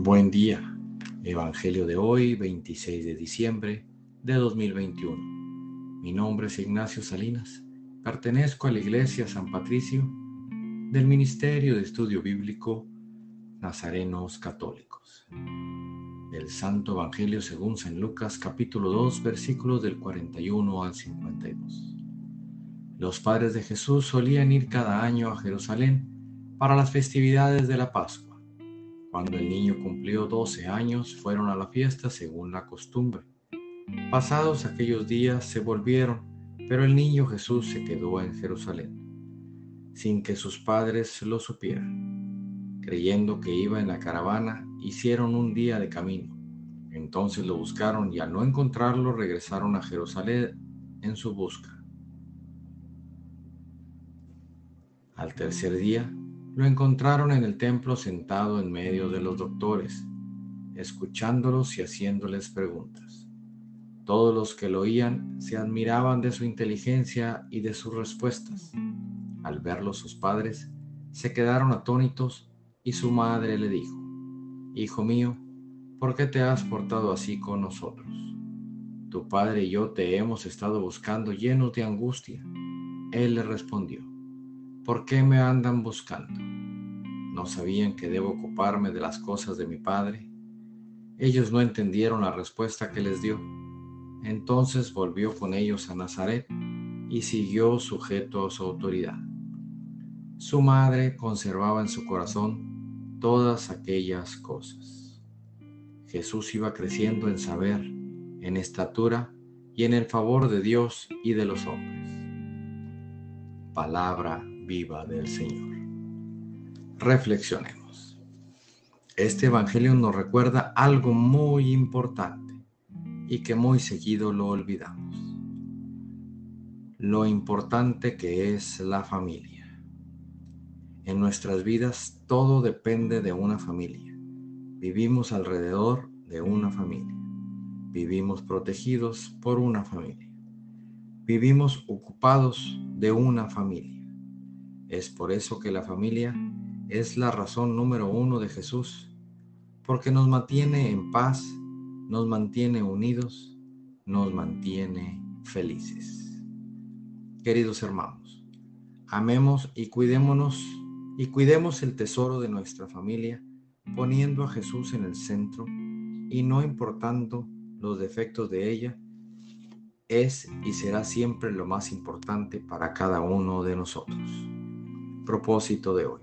Buen día. Evangelio de hoy, 26 de diciembre de 2021. Mi nombre es Ignacio Salinas. Pertenezco a la Iglesia San Patricio del Ministerio de Estudio Bíblico Nazarenos Católicos. El Santo Evangelio según San Lucas capítulo 2 versículos del 41 al 52. Los padres de Jesús solían ir cada año a Jerusalén para las festividades de la Pascua cuando el niño cumplió 12 años, fueron a la fiesta según la costumbre. Pasados aquellos días se volvieron, pero el niño Jesús se quedó en Jerusalén, sin que sus padres lo supieran. Creyendo que iba en la caravana, hicieron un día de camino. Entonces lo buscaron y al no encontrarlo regresaron a Jerusalén en su busca. Al tercer día, lo encontraron en el templo sentado en medio de los doctores, escuchándolos y haciéndoles preguntas. Todos los que lo oían se admiraban de su inteligencia y de sus respuestas. Al verlo sus padres, se quedaron atónitos y su madre le dijo, Hijo mío, ¿por qué te has portado así con nosotros? Tu padre y yo te hemos estado buscando llenos de angustia. Él le respondió, ¿por qué me andan buscando? ¿No sabían que debo ocuparme de las cosas de mi Padre? Ellos no entendieron la respuesta que les dio. Entonces volvió con ellos a Nazaret y siguió sujeto a su autoridad. Su madre conservaba en su corazón todas aquellas cosas. Jesús iba creciendo en saber, en estatura y en el favor de Dios y de los hombres. Palabra viva del Señor. Reflexionemos. Este Evangelio nos recuerda algo muy importante y que muy seguido lo olvidamos. Lo importante que es la familia. En nuestras vidas todo depende de una familia. Vivimos alrededor de una familia. Vivimos protegidos por una familia. Vivimos ocupados de una familia. Es por eso que la familia es la razón número uno de Jesús, porque nos mantiene en paz, nos mantiene unidos, nos mantiene felices. Queridos hermanos, amemos y cuidémonos y cuidemos el tesoro de nuestra familia poniendo a Jesús en el centro y no importando los defectos de ella, es y será siempre lo más importante para cada uno de nosotros propósito de hoy.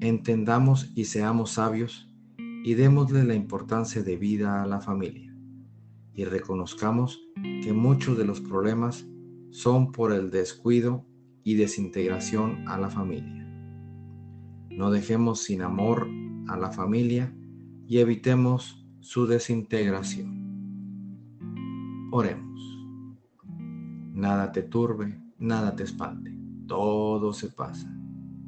Entendamos y seamos sabios y démosle la importancia de vida a la familia y reconozcamos que muchos de los problemas son por el descuido y desintegración a la familia. No dejemos sin amor a la familia y evitemos su desintegración. Oremos. Nada te turbe, nada te espante, todo se pasa